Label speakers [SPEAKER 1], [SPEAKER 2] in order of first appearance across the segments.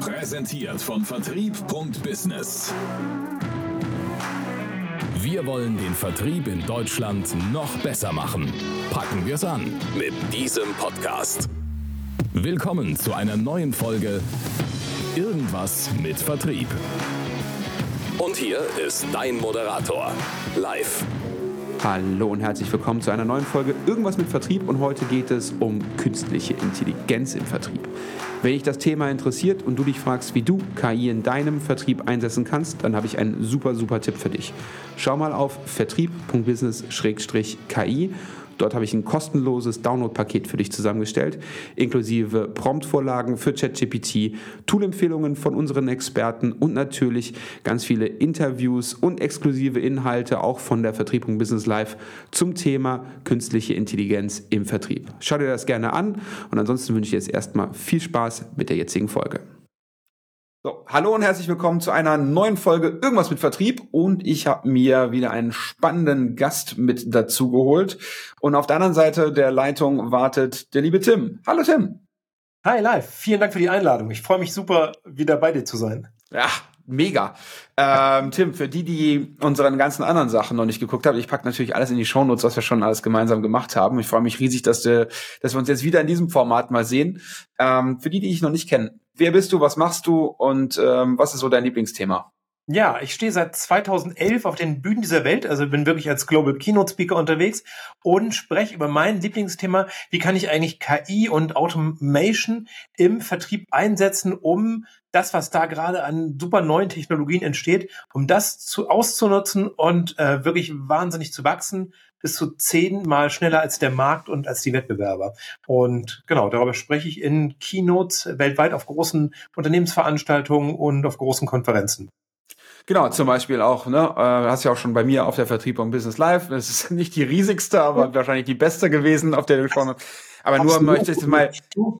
[SPEAKER 1] Präsentiert von Vertrieb.business. Wir wollen den Vertrieb in Deutschland noch besser machen. Packen wir es an mit diesem Podcast. Willkommen zu einer neuen Folge Irgendwas mit Vertrieb. Und hier ist dein Moderator, live.
[SPEAKER 2] Hallo und herzlich willkommen zu einer neuen Folge Irgendwas mit Vertrieb und heute geht es um künstliche Intelligenz im Vertrieb. Wenn dich das Thema interessiert und du dich fragst, wie du KI in deinem Vertrieb einsetzen kannst, dann habe ich einen super, super Tipp für dich. Schau mal auf vertrieb.business-ki Dort habe ich ein kostenloses Download-Paket für dich zusammengestellt, inklusive Promptvorlagen für ChatGPT, Tool-Empfehlungen von unseren Experten und natürlich ganz viele Interviews und exklusive Inhalte auch von der Vertriebung Business Live zum Thema künstliche Intelligenz im Vertrieb. Schau dir das gerne an und ansonsten wünsche ich dir jetzt erstmal viel Spaß mit der jetzigen Folge. So, hallo und herzlich willkommen zu einer neuen Folge Irgendwas mit Vertrieb und ich habe mir wieder einen spannenden Gast mit dazu geholt und auf der anderen Seite der Leitung wartet der liebe Tim. Hallo Tim.
[SPEAKER 3] Hi live, vielen Dank für die Einladung. Ich freue mich super, wieder bei dir zu sein.
[SPEAKER 2] Ja, mega. Ähm, Tim, für die, die unseren ganzen anderen Sachen noch nicht geguckt haben, ich packe natürlich alles in die Shownotes, was wir schon alles gemeinsam gemacht haben. Ich freue mich riesig, dass, du, dass wir uns jetzt wieder in diesem Format mal sehen. Ähm, für die, die ich noch nicht kenne, Wer bist du? Was machst du? Und ähm, was ist so dein Lieblingsthema?
[SPEAKER 3] Ja, ich stehe seit 2011 auf den Bühnen dieser Welt, also bin wirklich als Global Keynote Speaker unterwegs und spreche über mein Lieblingsthema, wie kann ich eigentlich KI und Automation im Vertrieb einsetzen, um das, was da gerade an super neuen Technologien entsteht, um das zu, auszunutzen und äh, wirklich wahnsinnig zu wachsen, bis zu zehnmal schneller als der Markt und als die Wettbewerber. Und genau, darüber spreche ich in Keynotes weltweit auf großen Unternehmensveranstaltungen und auf großen Konferenzen.
[SPEAKER 2] Genau, zum Beispiel auch, ne, äh, hast ja auch schon bei mir auf der Vertriebung Business Live. Das ist nicht die riesigste, aber wahrscheinlich die beste gewesen, auf der du schon. Aber Absolut. nur möchte ich mal,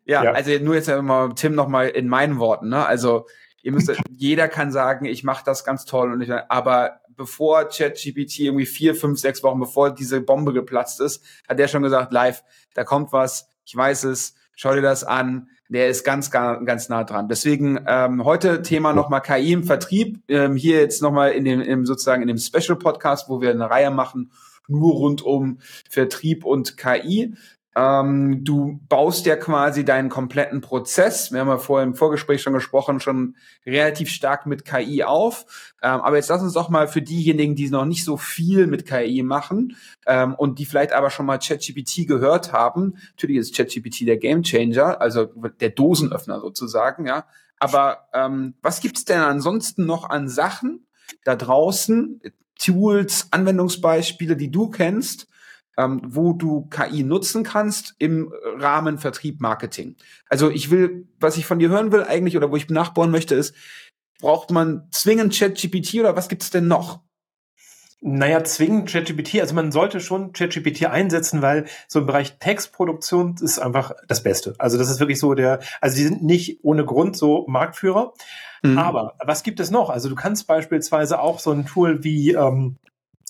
[SPEAKER 2] ja, ja, also nur jetzt mal Tim noch mal in meinen Worten, ne? Also ihr müsst, jeder kann sagen, ich mache das ganz toll und ich, aber bevor ChatGPT irgendwie vier, fünf, sechs Wochen bevor diese Bombe geplatzt ist, hat der schon gesagt, live, da kommt was, ich weiß es, schau dir das an, der ist ganz, ganz nah dran. Deswegen ähm, heute Thema nochmal KI im Vertrieb, ähm, hier jetzt nochmal in dem, im, sozusagen in dem Special Podcast, wo wir eine Reihe machen, nur rund um Vertrieb und KI. Ähm, du baust ja quasi deinen kompletten Prozess, wir haben ja vorher im Vorgespräch schon gesprochen, schon relativ stark mit KI auf. Ähm, aber jetzt lass uns doch mal für diejenigen, die noch nicht so viel mit KI machen ähm, und die vielleicht aber schon mal ChatGPT gehört haben. Natürlich ist ChatGPT der Gamechanger, also der Dosenöffner sozusagen, ja. Aber ähm, was gibt's denn ansonsten noch an Sachen da draußen, Tools, Anwendungsbeispiele, die du kennst, ähm, wo du KI nutzen kannst im Rahmen Vertrieb, Marketing. Also ich will, was ich von dir hören will eigentlich oder wo ich nachbauen möchte, ist, braucht man zwingend ChatGPT oder was gibt es denn noch?
[SPEAKER 3] Naja, zwingend ChatGPT, also man sollte schon ChatGPT einsetzen, weil so im Bereich Textproduktion ist einfach das Beste. Also das ist wirklich so der, also die sind nicht ohne Grund so Marktführer. Mhm. Aber was gibt es noch? Also du kannst beispielsweise auch so ein Tool wie ähm,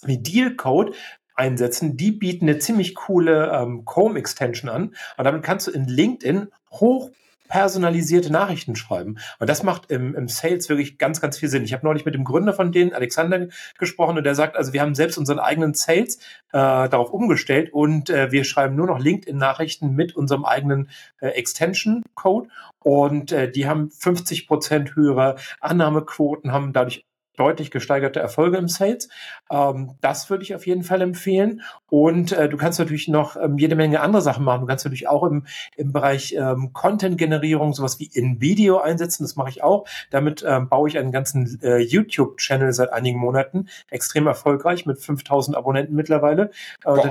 [SPEAKER 3] wie Dealcode einsetzen. Die bieten eine ziemlich coole ähm, Chrome-Extension an. Und damit kannst du in LinkedIn hoch personalisierte Nachrichten schreiben. Und das macht im, im Sales wirklich ganz, ganz viel Sinn. Ich habe neulich mit dem Gründer von denen, Alexander, gesprochen und der sagt, also wir haben selbst unseren eigenen Sales äh, darauf umgestellt und äh, wir schreiben nur noch LinkedIn-Nachrichten mit unserem eigenen äh, Extension-Code und äh, die haben 50 Prozent höhere Annahmequoten, haben dadurch deutlich gesteigerte Erfolge im Sales. Ähm, das würde ich auf jeden Fall empfehlen. Und äh, du kannst natürlich noch ähm, jede Menge andere Sachen machen. Du kannst natürlich auch im, im Bereich ähm, Content-Generierung sowas wie InVideo einsetzen. Das mache ich auch. Damit ähm, baue ich einen ganzen äh, YouTube-Channel seit einigen Monaten. Extrem erfolgreich mit 5000 Abonnenten mittlerweile. Äh,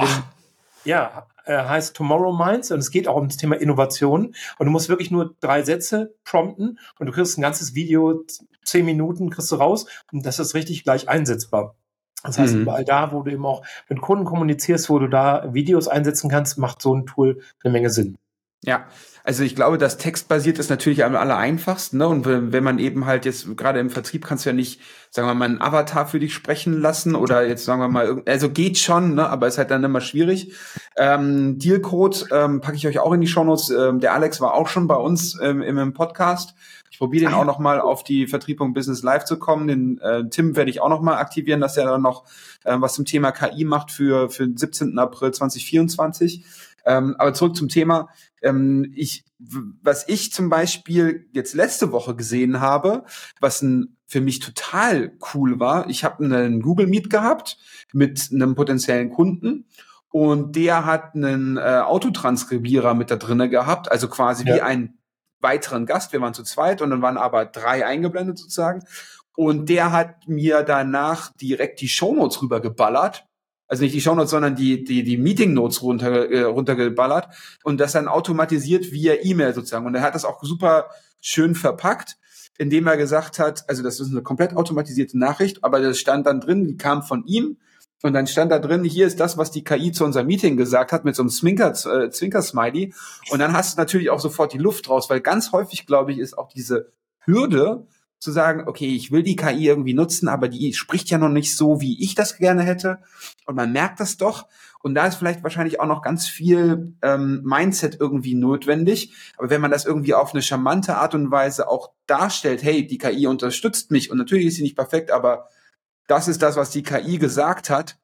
[SPEAKER 3] ja, äh, heißt Tomorrow Minds und es geht auch um das Thema Innovation. Und du musst wirklich nur drei Sätze prompten und du kriegst ein ganzes Video, zehn Minuten kriegst du raus und das ist richtig gleich einsetzbar. Das heißt, mhm. überall da, wo du eben auch mit Kunden kommunizierst, wo du da Videos einsetzen kannst, macht so ein Tool eine Menge Sinn.
[SPEAKER 2] Ja, also ich glaube, das textbasiert ist natürlich am aller einfachsten. Ne? Und wenn man eben halt jetzt gerade im Vertrieb kannst du ja nicht, sagen wir mal, einen Avatar für dich sprechen lassen oder jetzt sagen wir mal, also geht schon, ne? aber ist halt dann immer schwierig. Ähm, Dealcode ähm, packe ich euch auch in die Shownotes. Ähm, der Alex war auch schon bei uns ähm, im Podcast. Ich probiere den auch noch mal auf die Vertriebung Business Live zu kommen. Den äh, Tim werde ich auch noch mal aktivieren, dass er dann noch äh, was zum Thema KI macht für für den 17. April 2024. Ähm, aber zurück zum Thema. Ähm, ich, was ich zum Beispiel jetzt letzte Woche gesehen habe, was ein, für mich total cool war, ich habe einen Google Meet gehabt mit einem potenziellen Kunden und der hat einen äh, Autotranskribierer mit da drinne gehabt, also quasi ja. wie einen weiteren Gast. Wir waren zu zweit und dann waren aber drei eingeblendet sozusagen. Und der hat mir danach direkt die Shownotes rübergeballert also nicht die Shownotes, sondern die, die, die Meeting Notes runter, äh, runtergeballert und das dann automatisiert via E-Mail sozusagen. Und er hat das auch super schön verpackt, indem er gesagt hat, also das ist eine komplett automatisierte Nachricht, aber das stand dann drin, die kam von ihm und dann stand da drin, hier ist das, was die KI zu unserem Meeting gesagt hat, mit so einem Zwinker, äh, Zwinker-Smiley. Und dann hast du natürlich auch sofort die Luft raus, weil ganz häufig, glaube ich, ist auch diese Hürde, zu sagen, okay, ich will die KI irgendwie nutzen, aber die spricht ja noch nicht so, wie ich das gerne hätte. Und man merkt das doch. Und da ist vielleicht wahrscheinlich auch noch ganz viel ähm, Mindset irgendwie notwendig. Aber wenn man das irgendwie auf eine charmante Art und Weise auch darstellt, hey, die KI unterstützt mich und natürlich ist sie nicht perfekt, aber das ist das, was die KI gesagt hat.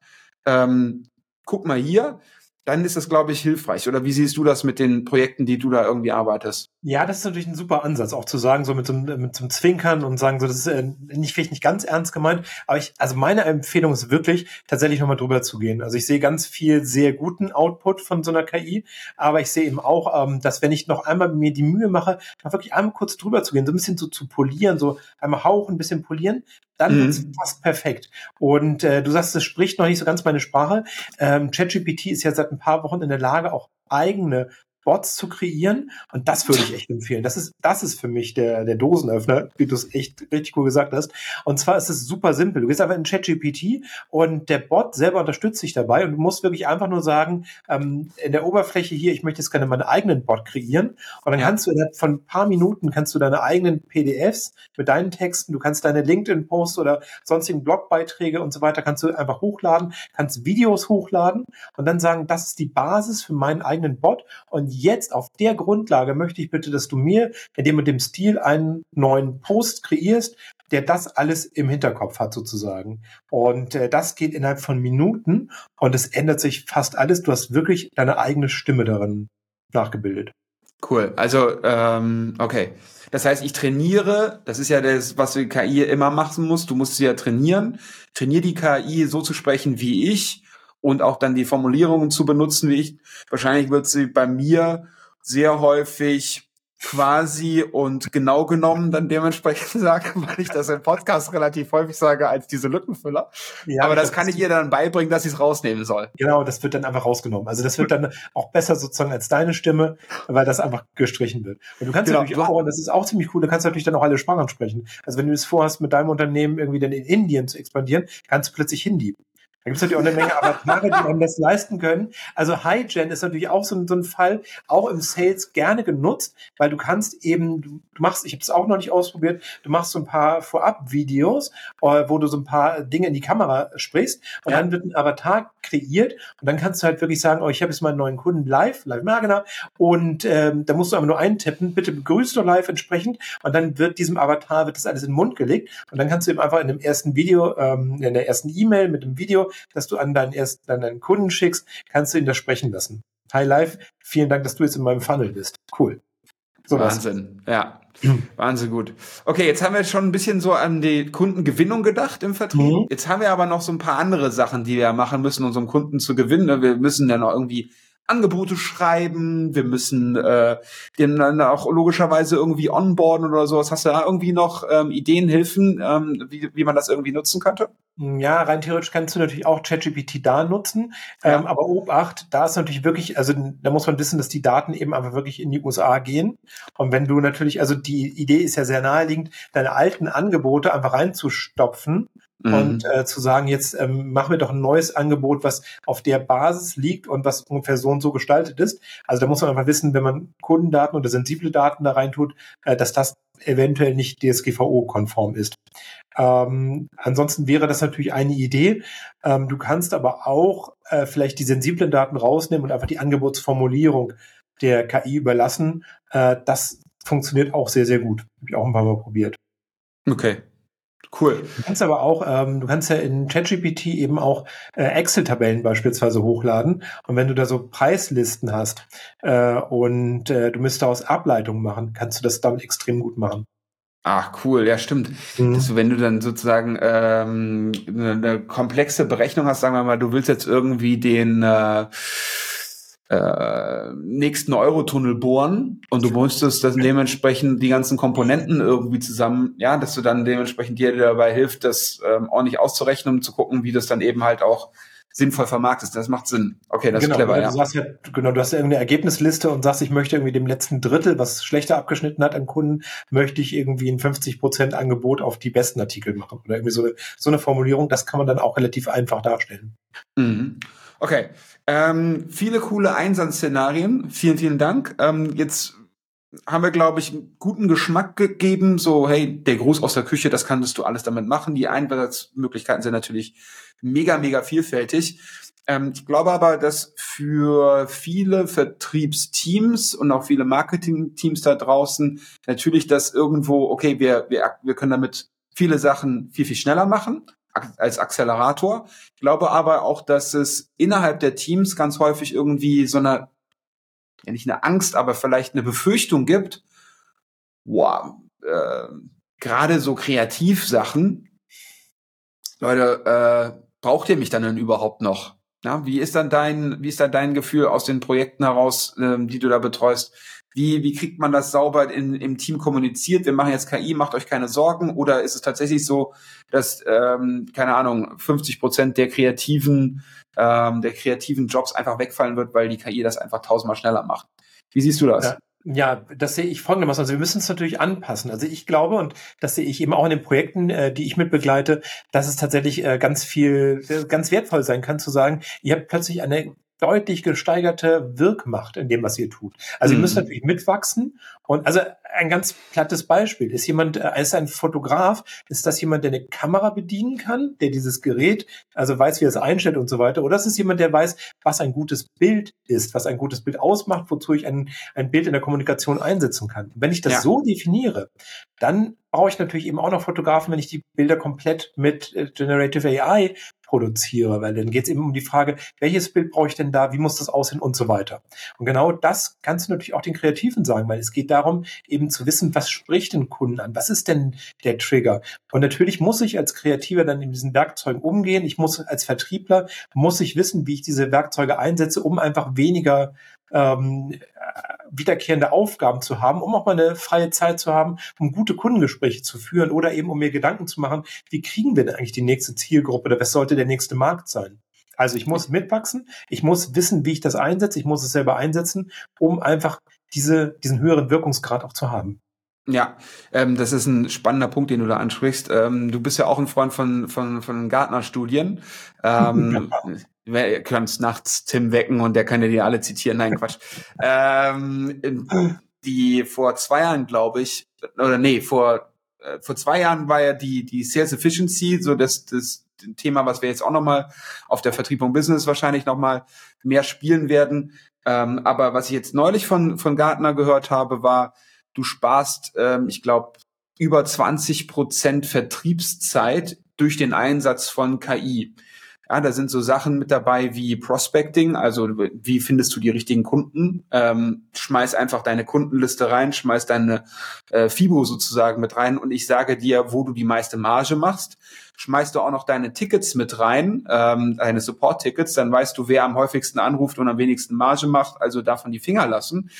[SPEAKER 2] Ähm, guck mal hier, dann ist das, glaube ich, hilfreich. Oder wie siehst du das mit den Projekten, die du da irgendwie arbeitest?
[SPEAKER 3] Ja, das ist natürlich ein super Ansatz, auch zu sagen, so mit so, mit so einem Zwinkern und sagen, so, das ist äh, nicht, vielleicht nicht ganz ernst gemeint, aber ich, also meine Empfehlung ist wirklich, tatsächlich nochmal drüber zu gehen. Also ich sehe ganz viel sehr guten Output von so einer KI, aber ich sehe eben auch, ähm, dass wenn ich noch einmal mir die Mühe mache, noch wirklich einmal kurz drüber zu gehen, so ein bisschen so zu polieren, so einmal hauchen, ein bisschen polieren, dann mhm. wird's fast perfekt. Und äh, du sagst, es spricht noch nicht so ganz meine Sprache. Ähm, ChatGPT ist ja seit ein paar Wochen in der Lage, auch eigene Bots zu kreieren. Und das würde ich echt empfehlen. Das ist, das ist für mich der, der Dosenöffner, wie du es echt richtig cool gesagt hast. Und zwar ist es super simpel. Du gehst einfach in ChatGPT und der Bot selber unterstützt dich dabei und du musst wirklich einfach nur sagen, ähm, in der Oberfläche hier, ich möchte jetzt gerne meinen eigenen Bot kreieren. Und dann kannst du innerhalb von ein paar Minuten kannst du deine eigenen PDFs mit deinen Texten, du kannst deine LinkedIn-Posts oder sonstigen Blogbeiträge und so weiter, kannst du einfach hochladen, kannst Videos hochladen und dann sagen, das ist die Basis für meinen eigenen Bot. Und jetzt auf der Grundlage möchte ich bitte, dass du mir in dem und dem Stil einen neuen Post kreierst, der das alles im Hinterkopf hat sozusagen. Und äh, das geht innerhalb von Minuten und es ändert sich fast alles. Du hast wirklich deine eigene Stimme darin nachgebildet.
[SPEAKER 2] Cool. Also, ähm, okay. Das heißt, ich trainiere, das ist ja das, was die KI immer machen muss. Du musst sie ja trainieren. Trainiere die KI so zu sprechen wie ich und auch dann die Formulierungen zu benutzen, wie ich. Wahrscheinlich wird sie bei mir sehr häufig quasi und genau genommen dann dementsprechend sagen, weil ich das im Podcast relativ häufig sage als diese Lückenfüller. Ja, Aber das kann ich ihr dann beibringen, dass sie es rausnehmen soll.
[SPEAKER 3] Genau, das wird dann einfach rausgenommen. Also das wird dann auch besser sozusagen als deine Stimme, weil das einfach gestrichen wird. Und du kannst genau. natürlich auch, und das ist auch ziemlich cool, du kannst natürlich dann auch alle Sprachen sprechen. Also wenn du es vorhast, mit deinem Unternehmen irgendwie dann in Indien zu expandieren, kannst du plötzlich Hindi. Da gibt es natürlich auch eine Menge Avatare, die einem das leisten können. Also HiGen ist natürlich auch so ein, so ein Fall, auch im Sales gerne genutzt, weil du kannst eben, du, machst, ich habe es auch noch nicht ausprobiert, du machst so ein paar Vorab-Videos, äh, wo du so ein paar Dinge in die Kamera sprichst und ja. dann wird ein Avatar kreiert und dann kannst du halt wirklich sagen, oh, ich habe jetzt meinen neuen Kunden live, live Magna und ähm, da musst du aber nur eintippen, bitte begrüßt du live entsprechend und dann wird diesem Avatar, wird das alles in den Mund gelegt und dann kannst du eben einfach in dem ersten Video, ähm, in der ersten E-Mail mit dem Video dass du an deinen ersten, an deinen Kunden schickst, kannst du ihn da sprechen lassen. Hi Live, vielen Dank, dass du jetzt in meinem Funnel bist. Cool.
[SPEAKER 2] So Wahnsinn, was. ja. Wahnsinn gut. Okay, jetzt haben wir schon ein bisschen so an die Kundengewinnung gedacht im Vertrieb. Mhm. Jetzt haben wir aber noch so ein paar andere Sachen, die wir machen müssen, unseren Kunden zu gewinnen. Wir müssen ja noch irgendwie Angebote schreiben, wir müssen äh, den dann auch logischerweise irgendwie onboarden oder sowas. Hast du da irgendwie noch ähm, Ideen, Hilfen, ähm, wie, wie man das irgendwie nutzen könnte?
[SPEAKER 3] Ja, rein theoretisch kannst du natürlich auch ChatGPT da nutzen, ja. ähm, aber Obacht, da ist natürlich wirklich, also da muss man wissen, dass die Daten eben einfach wirklich in die USA gehen. Und wenn du natürlich, also die Idee ist ja sehr naheliegend, deine alten Angebote einfach reinzustopfen mhm. und äh, zu sagen, jetzt ähm, machen wir doch ein neues Angebot, was auf der Basis liegt und was ungefähr so und so gestaltet ist. Also da muss man einfach wissen, wenn man Kundendaten oder sensible Daten da reintut, äh, dass das eventuell nicht DSGVO-konform ist. Ähm, ansonsten wäre das natürlich eine Idee. Ähm, du kannst aber auch äh, vielleicht die sensiblen Daten rausnehmen und einfach die Angebotsformulierung der KI überlassen. Äh, das funktioniert auch sehr, sehr gut. Habe ich auch ein paar Mal probiert.
[SPEAKER 2] Okay. Cool.
[SPEAKER 3] Du kannst aber auch, ähm, du kannst ja in ChatGPT eben auch äh, Excel-Tabellen beispielsweise hochladen. Und wenn du da so Preislisten hast äh, und äh, du müsstest daraus Ableitungen machen, kannst du das damit extrem gut machen.
[SPEAKER 2] Ach, cool, ja, stimmt. Mhm. Dass wenn du dann sozusagen ähm, eine, eine komplexe Berechnung hast, sagen wir mal, du willst jetzt irgendwie den äh, äh, nächsten Eurotunnel bohren und du musstest dann dementsprechend die ganzen Komponenten irgendwie zusammen, ja, dass du dann dementsprechend dir dabei hilft, das ähm, ordentlich auszurechnen und zu gucken, wie das dann eben halt auch sinnvoll vermarktest. Das macht Sinn. Okay, das
[SPEAKER 3] genau,
[SPEAKER 2] ist clever,
[SPEAKER 3] ja. Du hast ja. Genau, du hast ja irgendeine Ergebnisliste und sagst, ich möchte irgendwie dem letzten Drittel, was schlechter abgeschnitten hat an Kunden, möchte ich irgendwie ein 50 Prozent Angebot auf die besten Artikel machen oder irgendwie so eine, so eine Formulierung. Das kann man dann auch relativ einfach darstellen.
[SPEAKER 2] Mhm. Okay, ähm, viele coole Einsatzszenarien. Vielen, vielen Dank. Ähm, jetzt haben wir, glaube ich, einen guten Geschmack gegeben. So, hey, der Gruß aus der Küche, das kannst du alles damit machen. Die Einsatzmöglichkeiten sind natürlich mega, mega vielfältig. Ähm, ich glaube aber, dass für viele Vertriebsteams und auch viele Marketingteams da draußen natürlich das irgendwo, okay, wir, wir, wir können damit viele Sachen viel, viel schneller machen als Accelerator. Ich glaube aber auch, dass es innerhalb der Teams ganz häufig irgendwie so eine, ja nicht eine Angst, aber vielleicht eine Befürchtung gibt, wow, äh, gerade so Kreativsachen, Leute, äh, braucht ihr mich dann denn überhaupt noch? Ja, wie ist dann dein, wie ist dann dein Gefühl aus den Projekten heraus, ähm, die du da betreust? Wie, wie kriegt man das sauber in, im Team kommuniziert? Wir machen jetzt KI, macht euch keine Sorgen. Oder ist es tatsächlich so, dass, ähm, keine Ahnung, 50 Prozent der kreativen, ähm, der kreativen Jobs einfach wegfallen wird, weil die KI das einfach tausendmal schneller macht? Wie siehst du das?
[SPEAKER 3] Ja. Ja, das sehe ich folgendermaßen. Also wir müssen es natürlich anpassen. Also ich glaube, und das sehe ich eben auch in den Projekten, äh, die ich mitbegleite, dass es tatsächlich äh, ganz viel, äh, ganz wertvoll sein kann zu sagen, ihr habt plötzlich eine deutlich gesteigerte Wirkmacht in dem, was ihr tut. Also mhm. ihr müsst mhm. natürlich mitwachsen. Und also ein ganz plattes Beispiel. Ist jemand, äh, ist ein Fotograf, ist das jemand, der eine Kamera bedienen kann, der dieses Gerät, also weiß, wie er es einstellt und so weiter? Oder ist es jemand, der weiß, was ein gutes Bild ist, was ein gutes Bild ausmacht, wozu ich ein, ein Bild in der Kommunikation einsetzen kann? Wenn ich das ja. so definiere, dann brauche ich natürlich eben auch noch Fotografen, wenn ich die Bilder komplett mit äh, Generative AI produziere, weil dann geht es eben um die Frage, welches Bild brauche ich denn da, wie muss das aussehen und so weiter. Und genau das kannst du natürlich auch den Kreativen sagen, weil es geht darum, eben zu wissen, was spricht den Kunden an, was ist denn der Trigger. Und natürlich muss ich als Kreativer dann in diesen Werkzeugen umgehen. Ich muss als Vertriebler, muss ich wissen, wie ich diese Werkzeuge einsetze, um einfach weniger ähm, wiederkehrende Aufgaben zu haben, um auch mal eine freie Zeit zu haben, um gute Kundengespräche zu führen oder eben um mir Gedanken zu machen, wie kriegen wir denn eigentlich die nächste Zielgruppe oder was sollte der nächste Markt sein? Also ich muss mitwachsen, ich muss wissen, wie ich das einsetze, ich muss es selber einsetzen, um einfach diese, diesen höheren Wirkungsgrad auch zu haben.
[SPEAKER 2] Ja, ähm, das ist ein spannender Punkt, den du da ansprichst. Ähm, du bist ja auch ein Freund von, von, von Gartner-Studien. Ähm, du kannst nachts Tim wecken und der kann dir die alle zitieren. Nein, Quatsch. ähm, die vor zwei Jahren, glaube ich, oder nee, vor, äh, vor zwei Jahren war ja die, die Sales Efficiency, so das, das Thema, was wir jetzt auch nochmal auf der Vertriebung Business wahrscheinlich nochmal mehr spielen werden. Ähm, aber was ich jetzt neulich von, von Gartner gehört habe, war, du sparst, ähm, ich glaube, über 20 Prozent Vertriebszeit durch den Einsatz von KI. Ja, da sind so Sachen mit dabei wie Prospecting, also wie findest du die richtigen Kunden? Ähm, schmeiß einfach deine Kundenliste rein, schmeiß deine äh, FIBO sozusagen mit rein und ich sage dir, wo du die meiste Marge machst. Schmeißt du auch noch deine Tickets mit rein, ähm, deine Support-Tickets, dann weißt du, wer am häufigsten anruft und am wenigsten Marge macht, also davon die Finger lassen.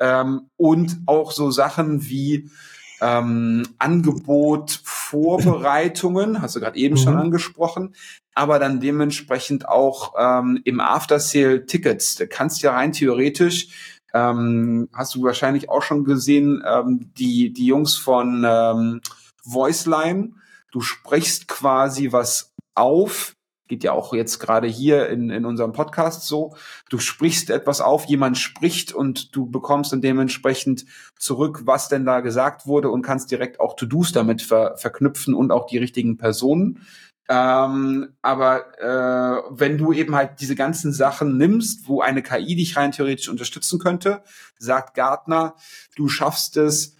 [SPEAKER 2] Ähm, und auch so Sachen wie ähm, Angebot, Vorbereitungen, hast du gerade eben mhm. schon angesprochen, aber dann dementsprechend auch ähm, im After-Sale Tickets. Da kannst ja rein theoretisch, ähm, hast du wahrscheinlich auch schon gesehen, ähm, die, die Jungs von ähm, Voiceline, du sprichst quasi was auf, geht ja auch jetzt gerade hier in, in unserem Podcast so, du sprichst etwas auf, jemand spricht und du bekommst dann dementsprechend zurück, was denn da gesagt wurde und kannst direkt auch To-Dos damit ver verknüpfen und auch die richtigen Personen. Ähm, aber äh, wenn du eben halt diese ganzen Sachen nimmst, wo eine KI dich rein theoretisch unterstützen könnte, sagt Gartner, du schaffst es,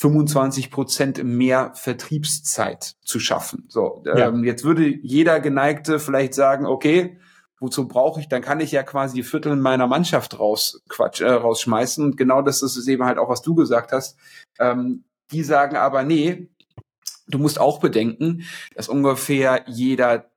[SPEAKER 2] 25 Prozent mehr Vertriebszeit zu schaffen. So, ja. ähm, jetzt würde jeder Geneigte vielleicht sagen, okay, wozu brauche ich? Dann kann ich ja quasi die Viertel meiner Mannschaft raus Quatsch, äh, rausschmeißen. Und genau das ist es eben halt auch, was du gesagt hast. Ähm, die sagen aber, nee, du musst auch bedenken, dass ungefähr jeder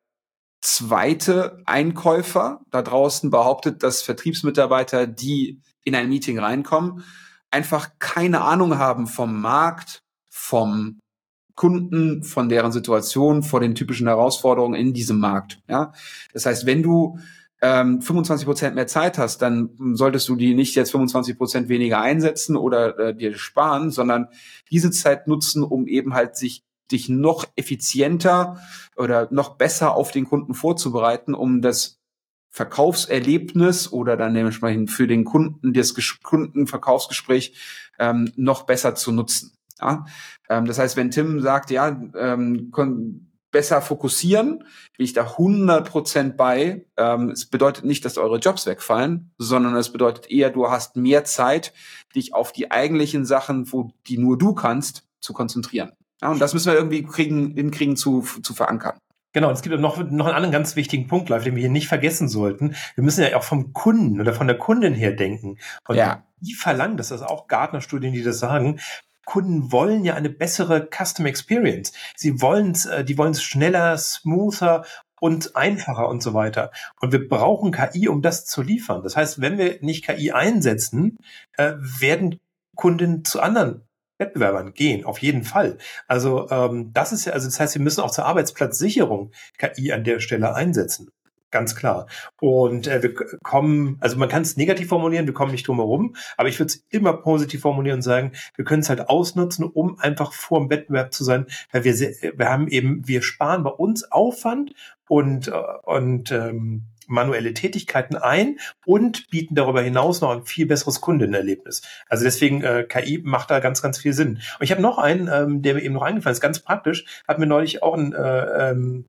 [SPEAKER 2] zweite Einkäufer da draußen behauptet, dass Vertriebsmitarbeiter, die in ein Meeting reinkommen, einfach keine Ahnung haben vom Markt, vom Kunden, von deren Situation, vor den typischen Herausforderungen in diesem Markt. Ja, das heißt, wenn du ähm, 25 Prozent mehr Zeit hast, dann solltest du die nicht jetzt 25 Prozent weniger einsetzen oder äh, dir sparen, sondern diese Zeit nutzen, um eben halt sich dich noch effizienter oder noch besser auf den Kunden vorzubereiten, um das Verkaufserlebnis oder dann dementsprechend für den Kunden das Kundenverkaufsgespräch ähm, noch besser zu nutzen. Ja? Ähm, das heißt, wenn Tim sagt, ja, ähm, besser fokussieren, bin ich da 100% bei. Ähm, es bedeutet nicht, dass eure Jobs wegfallen, sondern es bedeutet eher, du hast mehr Zeit, dich auf die eigentlichen Sachen, wo die nur du kannst, zu konzentrieren. Ja, und das müssen wir irgendwie kriegen, hinkriegen zu, zu verankern.
[SPEAKER 3] Genau, und es gibt noch, noch einen anderen ganz wichtigen Punkt, Leute, den wir hier nicht vergessen sollten. Wir müssen ja auch vom Kunden oder von der Kundin her denken. Und ja. die verlangen, das ist auch Gartner-Studien, die das sagen, Kunden wollen ja eine bessere Custom Experience. Sie wollen äh, die wollen es schneller, smoother und einfacher und so weiter. Und wir brauchen KI, um das zu liefern. Das heißt, wenn wir nicht KI einsetzen, äh, werden Kunden zu anderen Wettbewerbern gehen, auf jeden Fall. Also ähm, das ist ja, also das heißt, wir müssen auch zur Arbeitsplatzsicherung KI an der Stelle einsetzen. Ganz klar. Und äh, wir kommen, also man kann es negativ formulieren, wir kommen nicht drum herum, aber ich würde es immer positiv formulieren und sagen, wir können es halt ausnutzen, um einfach vor dem Wettbewerb zu sein, weil wir, wir haben eben, wir sparen bei uns Aufwand und, äh, und ähm, manuelle Tätigkeiten ein und bieten darüber hinaus noch ein viel besseres Kundenerlebnis. Also deswegen äh, KI macht da ganz, ganz viel Sinn. Und ich habe noch einen, ähm, der mir eben noch eingefallen ist, ganz praktisch, hat mir neulich auch ein äh, ähm,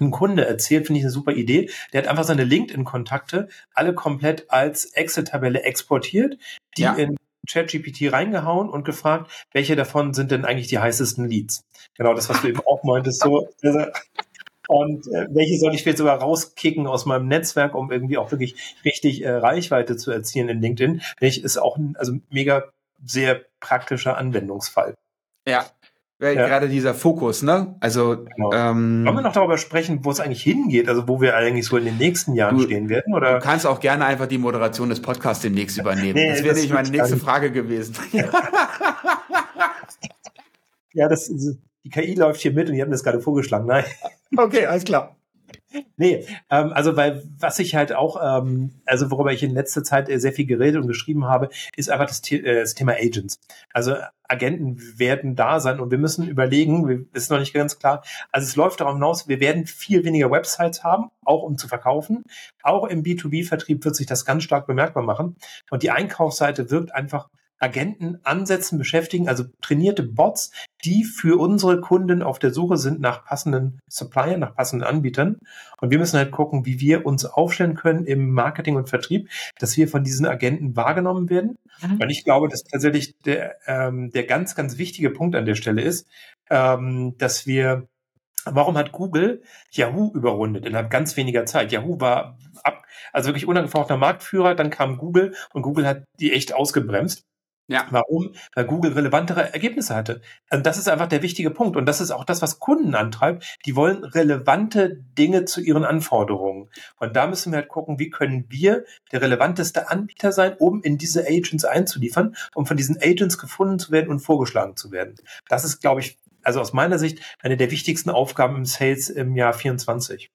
[SPEAKER 3] ein Kunde erzählt, finde ich eine super Idee. Der hat einfach seine LinkedIn-Kontakte alle komplett als Excel-Tabelle exportiert, die ja. in ChatGPT reingehauen und gefragt, welche davon sind denn eigentlich die heißesten Leads? Genau das, was du eben auch meintest, so und äh, welche soll ich jetzt sogar rauskicken aus meinem Netzwerk, um irgendwie auch wirklich richtig äh, Reichweite zu erzielen in LinkedIn. Ich, ist auch ein also mega sehr praktischer Anwendungsfall.
[SPEAKER 2] Ja, ja. gerade dieser Fokus, ne? Also
[SPEAKER 3] genau. ähm, wollen wir noch darüber sprechen, wo es eigentlich hingeht, also wo wir eigentlich so in den nächsten Jahren du, stehen werden, oder?
[SPEAKER 2] Du kannst auch gerne einfach die Moderation des Podcasts demnächst übernehmen. Nee, das wäre nämlich meine nächste Frage gewesen.
[SPEAKER 3] ja, das die KI läuft hier mit und ihr habt das gerade vorgeschlagen. Nein.
[SPEAKER 2] Okay, alles klar.
[SPEAKER 3] Nee, ähm, also weil was ich halt auch, ähm, also worüber ich in letzter Zeit sehr viel geredet und geschrieben habe, ist einfach das, äh, das Thema Agents. Also Agenten werden da sein und wir müssen überlegen, ist noch nicht ganz klar. Also es läuft darauf hinaus, wir werden viel weniger Websites haben, auch um zu verkaufen. Auch im B2B-Vertrieb wird sich das ganz stark bemerkbar machen. Und die Einkaufsseite wirkt einfach Agenten ansetzen, beschäftigen, also trainierte Bots, die für unsere Kunden auf der Suche sind nach passenden Suppliern, nach passenden Anbietern. Und wir müssen halt gucken, wie wir uns aufstellen können im Marketing und Vertrieb, dass wir von diesen Agenten wahrgenommen werden. Mhm. Und ich glaube, dass tatsächlich der, ähm, der ganz, ganz wichtige Punkt an der Stelle ist, ähm, dass wir Warum hat Google Yahoo überrundet innerhalb ganz weniger Zeit? Yahoo war ab, also wirklich unangefochtener Marktführer, dann kam Google und Google hat die echt ausgebremst. Ja. Warum? Weil Google relevantere Ergebnisse hatte. Also das ist einfach der wichtige Punkt. Und das ist auch das, was Kunden antreibt. Die wollen relevante Dinge zu ihren Anforderungen. Und da müssen wir halt gucken, wie können wir der relevanteste Anbieter sein, um in diese Agents einzuliefern, um von diesen Agents gefunden zu werden und vorgeschlagen zu werden. Das ist, glaube ich, also aus meiner Sicht eine der wichtigsten Aufgaben im Sales im Jahr 24.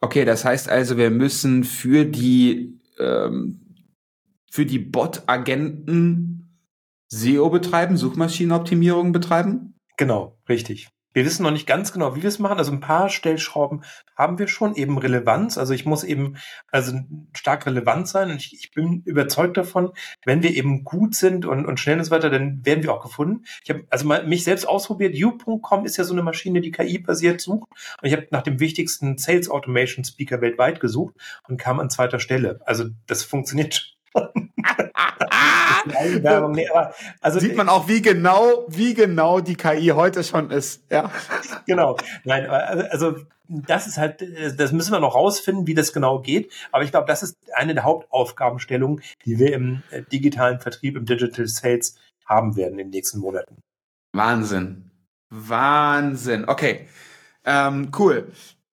[SPEAKER 2] Okay, das heißt also, wir müssen für die ähm, für die Bot-Agenten SEO betreiben, Suchmaschinenoptimierung betreiben?
[SPEAKER 3] Genau, richtig. Wir wissen noch nicht ganz genau, wie wir es machen. Also ein paar Stellschrauben haben wir schon eben Relevanz. Also ich muss eben also stark relevant sein und ich, ich bin überzeugt davon, wenn wir eben gut sind und, und schnell und so weiter, dann werden wir auch gefunden. Ich habe also mal mich selbst ausprobiert. U.com ist ja so eine Maschine, die KI-basiert sucht. Und ich habe nach dem wichtigsten Sales Automation Speaker weltweit gesucht und kam an zweiter Stelle. Also das funktioniert
[SPEAKER 2] Werbung. Nee, aber also sieht man auch, wie genau, wie genau die KI heute schon ist. Ja.
[SPEAKER 3] Genau. Nein, also das ist halt, das müssen wir noch rausfinden, wie das genau geht. Aber ich glaube, das ist eine der Hauptaufgabenstellungen, die wir im äh, digitalen Vertrieb, im Digital Sales haben werden in den nächsten Monaten.
[SPEAKER 2] Wahnsinn. Wahnsinn. Okay. Ähm, cool.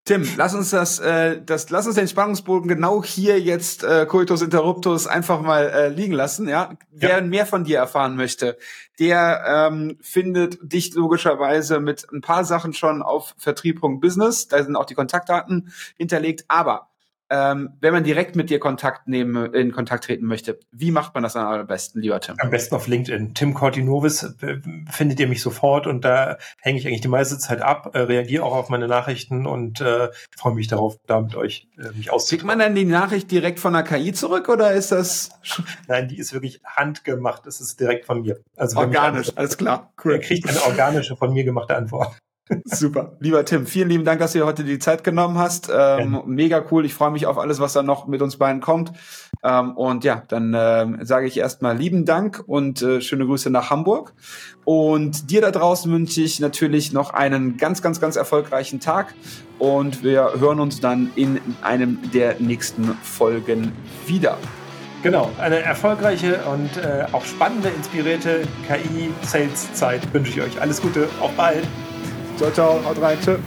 [SPEAKER 2] Tim, lass uns das, äh, das, lass uns den Spannungsbogen genau hier jetzt äh, Coitus Interruptus einfach mal äh, liegen lassen. Ja, wer ja. mehr von dir erfahren möchte, der ähm, findet dich logischerweise mit ein paar Sachen schon auf Vertrieb.business. Da sind auch die Kontaktdaten hinterlegt. Aber ähm, wenn man direkt mit dir Kontakt nehmen, in Kontakt treten möchte, wie macht man das am besten, lieber Tim?
[SPEAKER 3] Am besten auf LinkedIn. Tim Cortinovis äh, findet ihr mich sofort und da hänge ich eigentlich die meiste Zeit ab, äh, reagiere auch auf meine Nachrichten und äh, freue mich darauf, da mit euch äh, mich auszutauschen.
[SPEAKER 2] Kriegt man dann die Nachricht direkt von der KI zurück oder ist das?
[SPEAKER 3] Nein, die ist wirklich handgemacht. Das ist direkt von mir.
[SPEAKER 2] Also organisch, alles klar.
[SPEAKER 3] Cool. Er kriegt eine organische von mir gemachte Antwort.
[SPEAKER 2] Super. Lieber Tim, vielen lieben Dank, dass du dir heute die Zeit genommen hast. Ähm, ja. Mega cool. Ich freue mich auf alles, was da noch mit uns beiden kommt. Ähm, und ja, dann ähm, sage ich erstmal lieben Dank und äh, schöne Grüße nach Hamburg. Und dir da draußen wünsche ich natürlich noch einen ganz, ganz, ganz erfolgreichen Tag. Und wir hören uns dann in einem der nächsten Folgen wieder.
[SPEAKER 3] Genau, eine erfolgreiche und äh, auch spannende, inspirierte KI-Sales-Zeit wünsche ich euch. Alles Gute, auf bald!
[SPEAKER 2] Ciao, ciao, haut rein, tschüss.